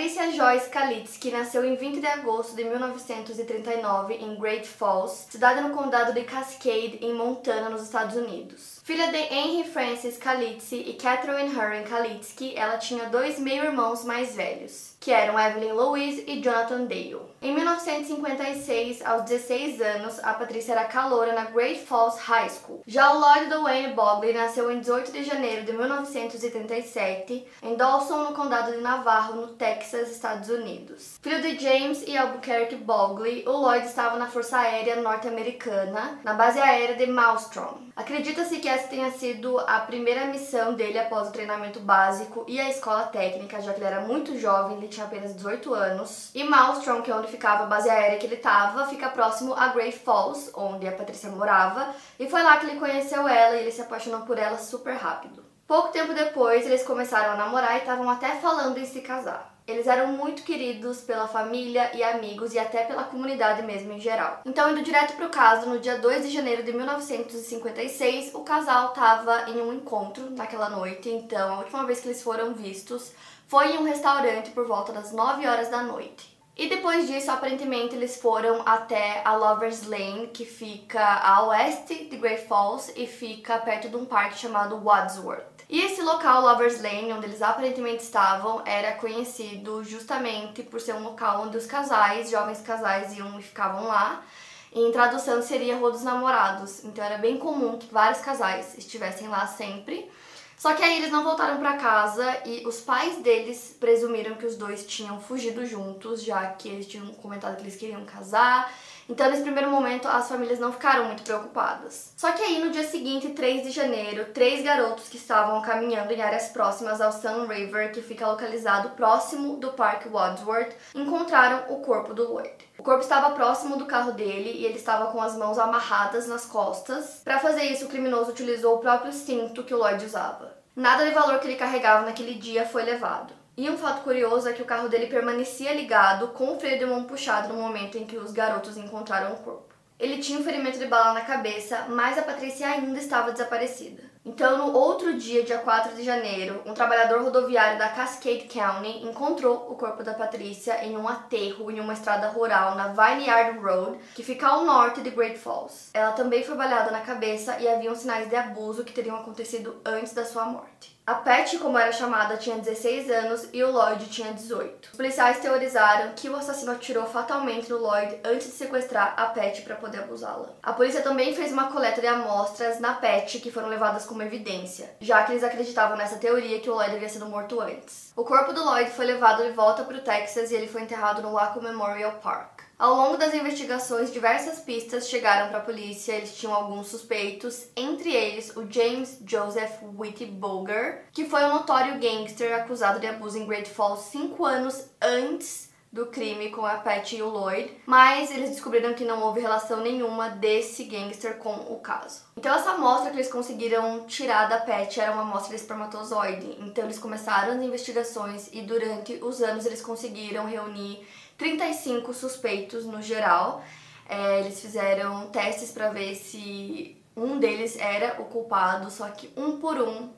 Patricia Joyce Kalitsky nasceu em 20 de agosto de 1939 em Great Falls, cidade no condado de Cascade, em Montana, nos Estados Unidos. Filha de Henry Francis Kalitsky e Catherine Herring Kalitsky, ela tinha dois meio-irmãos mais velhos que eram Evelyn Louise e Jonathan Dale. Em 1956, aos 16 anos, a Patrícia era caloura na Great Falls High School. Já o Lloyd Dwayne Bogley nasceu em 18 de janeiro de 1937 em Dawson, no condado de Navarro, no Texas, Estados Unidos. Filho de James e Albuquerque Bogley, o Lloyd estava na Força Aérea Norte-Americana, na base aérea de Maelstrom. Acredita-se que essa tenha sido a primeira missão dele após o treinamento básico e a escola técnica, já que ele era muito jovem, tinha apenas 18 anos. E Maelstrom, que é onde ficava a base aérea que ele estava, fica próximo a Great Falls, onde a Patrícia morava, e foi lá que ele conheceu ela e ele se apaixonou por ela super rápido. Pouco tempo depois, eles começaram a namorar e estavam até falando em se casar. Eles eram muito queridos pela família e amigos e até pela comunidade mesmo em geral. Então, indo direto pro caso, no dia 2 de janeiro de 1956, o casal estava em um encontro naquela noite. Então, a última vez que eles foram vistos foi em um restaurante por volta das 9 horas da noite. E depois disso, aparentemente, eles foram até a Lovers Lane, que fica a oeste de Great Falls e fica perto de um parque chamado Wadsworth. E esse local, Lovers Lane, onde eles aparentemente estavam, era conhecido justamente por ser um local onde os casais, jovens casais, iam e ficavam lá. Em tradução seria Rua dos Namorados. Então era bem comum que vários casais estivessem lá sempre. Só que aí eles não voltaram para casa e os pais deles presumiram que os dois tinham fugido juntos, já que eles tinham comentado que eles queriam casar. Então, nesse primeiro momento, as famílias não ficaram muito preocupadas. Só que aí, no dia seguinte, 3 de janeiro, três garotos que estavam caminhando em áreas próximas ao Sun River, que fica localizado próximo do Parque Wadsworth, encontraram o corpo do Lloyd. O corpo estava próximo do carro dele e ele estava com as mãos amarradas nas costas. Para fazer isso, o criminoso utilizou o próprio cinto que o Lloyd usava. Nada de valor que ele carregava naquele dia foi levado. E um fato curioso é que o carro dele permanecia ligado com o freio de mão puxado no momento em que os garotos encontraram o corpo. Ele tinha um ferimento de bala na cabeça, mas a Patrícia ainda estava desaparecida. Então, no outro dia, dia 4 de janeiro, um trabalhador rodoviário da Cascade County encontrou o corpo da Patrícia em um aterro em uma estrada rural na Vineyard Road, que fica ao norte de Great Falls. Ela também foi balhada na cabeça e haviam sinais de abuso que teriam acontecido antes da sua morte. A Pat, como era chamada, tinha 16 anos e o Lloyd tinha 18. Os policiais teorizaram que o assassino atirou fatalmente no Lloyd antes de sequestrar a Pat para poder abusá-la. A polícia também fez uma coleta de amostras na Pat que foram levadas como evidência, já que eles acreditavam nessa teoria que o Lloyd havia sido morto antes. O corpo do Lloyd foi levado de volta para o Texas e ele foi enterrado no Waco Memorial Park. Ao longo das investigações, diversas pistas chegaram para a polícia. Eles tinham alguns suspeitos, entre eles o James Joseph Whitty Boger, que foi um notório gangster acusado de abuso em Great Falls cinco anos antes do crime com a Pat e o Lloyd, mas eles descobriram que não houve relação nenhuma desse gangster com o caso. Então essa amostra que eles conseguiram tirar da Pat era uma amostra de espermatozoide. Então eles começaram as investigações e durante os anos eles conseguiram reunir 35 suspeitos no geral. É, eles fizeram testes para ver se um deles era o culpado, só que um por um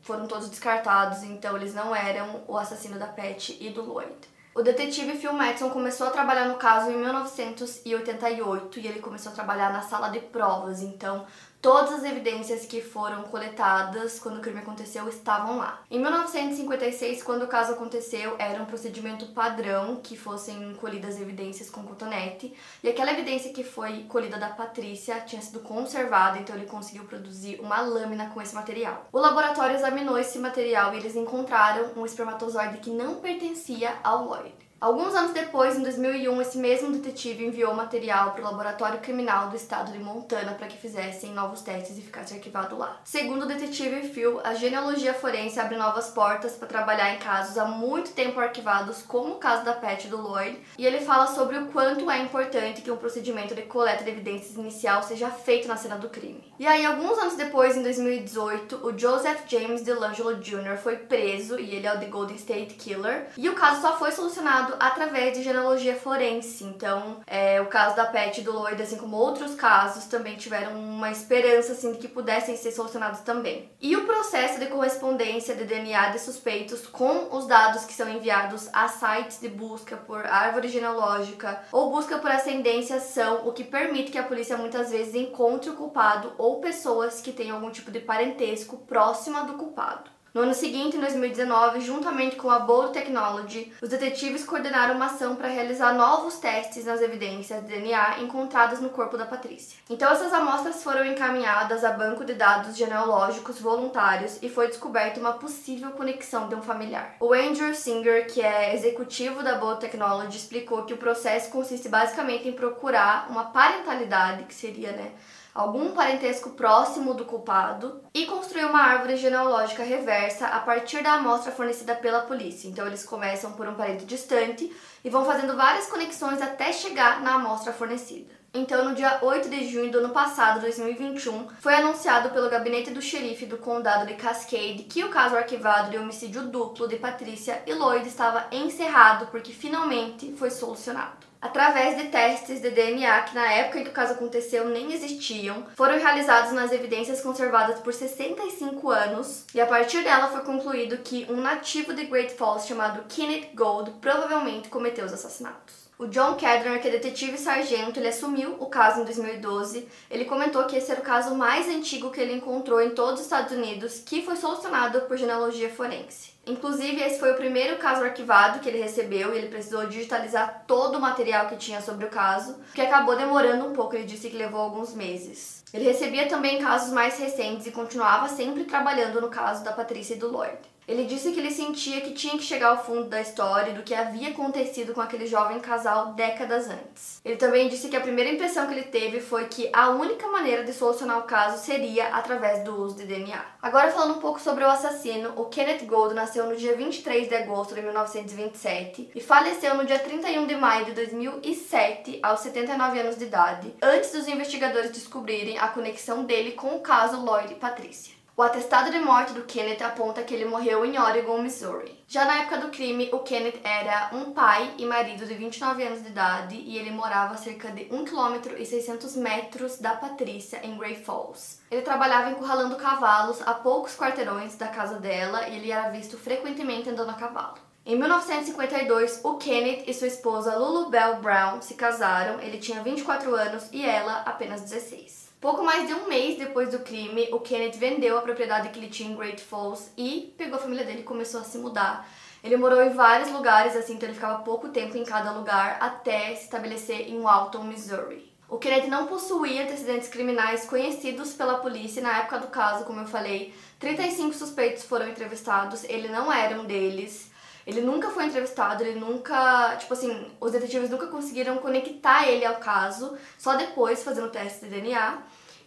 foram todos descartados, então eles não eram o assassino da Pat e do Lloyd. O detetive Phil Madison começou a trabalhar no caso em 1988 e ele começou a trabalhar na sala de provas, então Todas as evidências que foram coletadas quando o crime aconteceu estavam lá. Em 1956, quando o caso aconteceu, era um procedimento padrão que fossem colhidas evidências com cotonete, e aquela evidência que foi colhida da Patrícia tinha sido conservada, então ele conseguiu produzir uma lâmina com esse material. O laboratório examinou esse material e eles encontraram um espermatozoide que não pertencia ao Lloyd. Alguns anos depois, em 2001, esse mesmo detetive enviou material para o laboratório criminal do estado de Montana para que fizessem novos testes e ficasse arquivado lá. Segundo o detetive Phil, a genealogia forense abre novas portas para trabalhar em casos há muito tempo arquivados, como o caso da Pat do Lloyd, e ele fala sobre o quanto é importante que um procedimento de coleta de evidências inicial seja feito na cena do crime. E aí, alguns anos depois, em 2018, o Joseph James DeLangelo Jr. foi preso e ele é o The Golden State Killer, e o caso só foi solucionado através de genealogia forense. Então, é, o caso da Pet e do Lloyd, assim como outros casos, também tiveram uma esperança assim de que pudessem ser solucionados também. E o processo de correspondência de DNA de suspeitos com os dados que são enviados a sites de busca por árvore genealógica ou busca por ascendência são o que permite que a polícia muitas vezes encontre o culpado ou pessoas que têm algum tipo de parentesco próxima do culpado. No ano seguinte, em 2019, juntamente com a Bold Technology, os detetives coordenaram uma ação para realizar novos testes nas evidências de DNA encontradas no corpo da Patrícia. Então, essas amostras foram encaminhadas a banco de dados genealógicos voluntários e foi descoberta uma possível conexão de um familiar. O Andrew Singer, que é executivo da Bold Technology, explicou que o processo consiste basicamente em procurar uma parentalidade, que seria, né? Algum parentesco próximo do culpado e construir uma árvore genealógica reversa a partir da amostra fornecida pela polícia. Então eles começam por um parente distante e vão fazendo várias conexões até chegar na amostra fornecida. Então, no dia 8 de junho do ano passado, 2021, foi anunciado pelo gabinete do xerife do condado de Cascade que o caso arquivado de homicídio duplo de Patrícia e Lloyd estava encerrado porque finalmente foi solucionado. Através de testes de DNA que na época em que o caso aconteceu nem existiam, foram realizados nas evidências conservadas por 65 anos, e a partir dela foi concluído que um nativo de Great Falls chamado Kenneth Gold provavelmente cometeu os assassinatos. O John Kedner, que é detetive sargento, ele assumiu o caso em 2012. Ele comentou que esse era o caso mais antigo que ele encontrou em todos os Estados Unidos, que foi solucionado por genealogia forense. Inclusive, esse foi o primeiro caso arquivado que ele recebeu e ele precisou digitalizar todo o material que tinha sobre o caso, que acabou demorando um pouco, ele disse que levou alguns meses. Ele recebia também casos mais recentes e continuava sempre trabalhando no caso da Patrícia e do Lloyd. Ele disse que ele sentia que tinha que chegar ao fundo da história e do que havia acontecido com aquele jovem casal décadas antes. Ele também disse que a primeira impressão que ele teve foi que a única maneira de solucionar o caso seria através do uso de DNA. Agora falando um pouco sobre o assassino, o Kenneth Gold nasceu no dia 23 de agosto de 1927 e faleceu no dia 31 de maio de 2007 aos 79 anos de idade, antes dos investigadores descobrirem a conexão dele com o caso Lloyd e Patrícia. O atestado de morte do Kenneth aponta que ele morreu em Oregon, Missouri. Já na época do crime, o Kenneth era um pai e marido de 29 anos de idade e ele morava a cerca de 1 km e 600 metros da Patrícia, em Great Falls. Ele trabalhava encurralando cavalos a poucos quarteirões da casa dela e ele era visto frequentemente andando a cavalo. Em 1952, o Kenneth e sua esposa Lulu Bell Brown se casaram. Ele tinha 24 anos e ela apenas 16. Pouco mais de um mês depois do crime, o Kenneth vendeu a propriedade que ele tinha em Great Falls e pegou a família dele e começou a se mudar. Ele morou em vários lugares, assim, então ele ficava pouco tempo em cada lugar até se estabelecer em Walton, Missouri. O Kenneth não possuía antecedentes criminais conhecidos pela polícia na época do caso, como eu falei. 35 suspeitos foram entrevistados, ele não era um deles. Ele nunca foi entrevistado, ele nunca. Tipo assim, os detetives nunca conseguiram conectar ele ao caso, só depois fazendo o teste de DNA.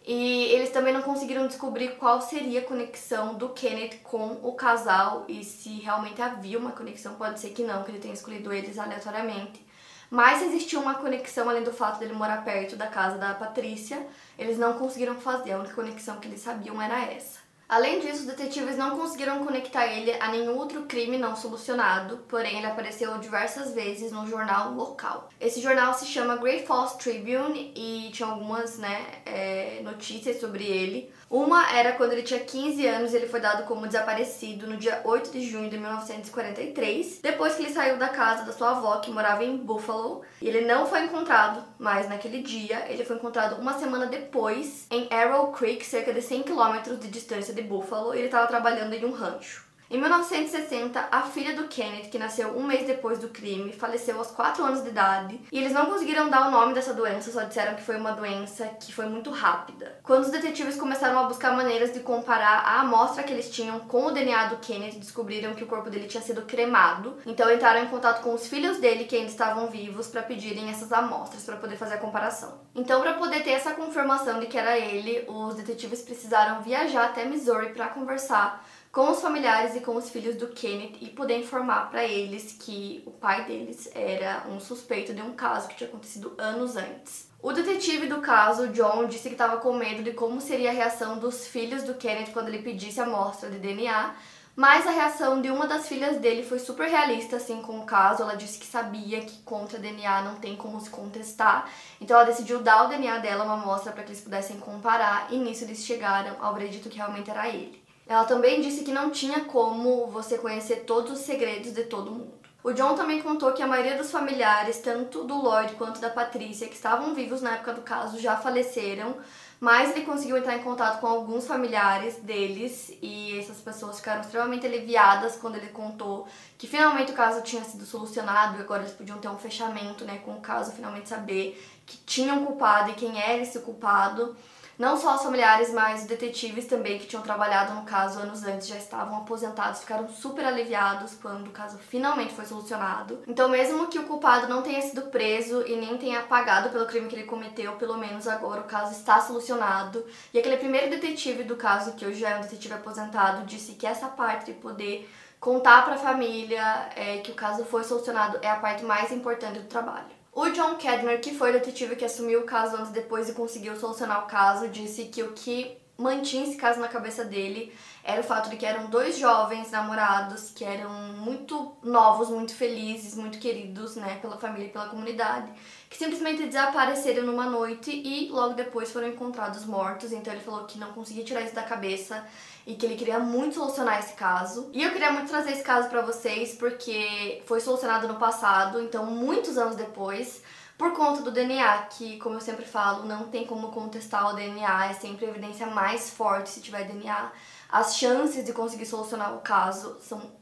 E eles também não conseguiram descobrir qual seria a conexão do Kenneth com o casal e se realmente havia uma conexão. Pode ser que não, que ele tenha escolhido eles aleatoriamente. Mas existiu uma conexão além do fato dele morar perto da casa da Patrícia. Eles não conseguiram fazer, a única conexão que eles sabiam era essa. Além disso, os detetives não conseguiram conectar ele a nenhum outro crime não solucionado, porém ele apareceu diversas vezes no jornal local. Esse jornal se chama Great Falls Tribune e tinha algumas né, é, notícias sobre ele. Uma era quando ele tinha 15 anos e ele foi dado como desaparecido no dia 8 de junho de 1943, depois que ele saiu da casa da sua avó, que morava em Buffalo, e ele não foi encontrado mais naquele dia. Ele foi encontrado uma semana depois em Arrow Creek, cerca de 100 km de distância de Buffalo, e ele estava trabalhando em um rancho. Em 1960, a filha do Kenneth, que nasceu um mês depois do crime, faleceu aos 4 anos de idade e eles não conseguiram dar o nome dessa doença, só disseram que foi uma doença que foi muito rápida. Quando os detetives começaram a buscar maneiras de comparar a amostra que eles tinham com o DNA do Kenneth, descobriram que o corpo dele tinha sido cremado. Então entraram em contato com os filhos dele que ainda estavam vivos para pedirem essas amostras para poder fazer a comparação. Então, para poder ter essa confirmação de que era ele, os detetives precisaram viajar até Missouri para conversar com os familiares e com os filhos do Kenneth e poder informar para eles que o pai deles era um suspeito de um caso que tinha acontecido anos antes. O detetive do caso, John, disse que estava com medo de como seria a reação dos filhos do Kenneth quando ele pedisse a amostra de DNA, mas a reação de uma das filhas dele foi super realista, assim, com o caso. Ela disse que sabia que contra DNA não tem como se contestar. Então ela decidiu dar o DNA dela uma amostra para que eles pudessem comparar. E nisso eles chegaram ao veredito que realmente era ele. Ela também disse que não tinha como você conhecer todos os segredos de todo mundo. O John também contou que a maioria dos familiares, tanto do Lloyd quanto da Patrícia, que estavam vivos na época do caso, já faleceram, mas ele conseguiu entrar em contato com alguns familiares deles e essas pessoas ficaram extremamente aliviadas quando ele contou que finalmente o caso tinha sido solucionado e agora eles podiam ter um fechamento, né, com o caso, finalmente saber que tinha um culpado e quem era esse culpado. Não só os familiares, mas os detetives também que tinham trabalhado no caso anos antes já estavam aposentados, ficaram super aliviados quando o caso finalmente foi solucionado. Então, mesmo que o culpado não tenha sido preso e nem tenha pagado pelo crime que ele cometeu, pelo menos agora o caso está solucionado. E aquele primeiro detetive do caso, que hoje é um detetive aposentado, disse que essa parte de poder contar para a família é, que o caso foi solucionado é a parte mais importante do trabalho. O John Kedner, que foi o detetive que assumiu o caso anos depois e conseguiu solucionar o caso, disse que o que mantinha esse caso na cabeça dele era o fato de que eram dois jovens namorados que eram muito novos, muito felizes, muito queridos, né, pela família e pela comunidade, que simplesmente desapareceram numa noite e logo depois foram encontrados mortos. Então ele falou que não conseguia tirar isso da cabeça e que ele queria muito solucionar esse caso. E eu queria muito trazer esse caso para vocês porque foi solucionado no passado, então muitos anos depois, por conta do DNA, que, como eu sempre falo, não tem como contestar o DNA, é sempre a evidência mais forte se tiver DNA. As chances de conseguir solucionar o caso são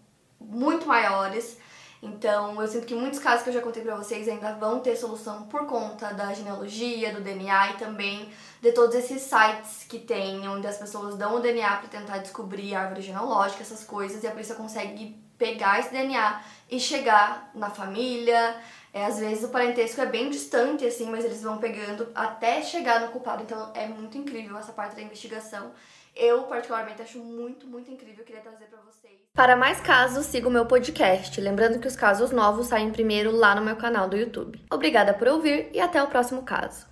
muito maiores. Então, eu sinto que muitos casos que eu já contei pra vocês ainda vão ter solução por conta da genealogia, do DNA e também de todos esses sites que tem, onde as pessoas dão o DNA para tentar descobrir a árvore genealógica, essas coisas, e a polícia consegue pegar esse DNA e chegar na família. É, às vezes o parentesco é bem distante, assim, mas eles vão pegando até chegar no culpado. Então é muito incrível essa parte da investigação. Eu, particularmente, acho muito, muito incrível. Queria trazer para vocês. Para mais casos, siga o meu podcast. Lembrando que os casos novos saem primeiro lá no meu canal do YouTube. Obrigada por ouvir e até o próximo caso.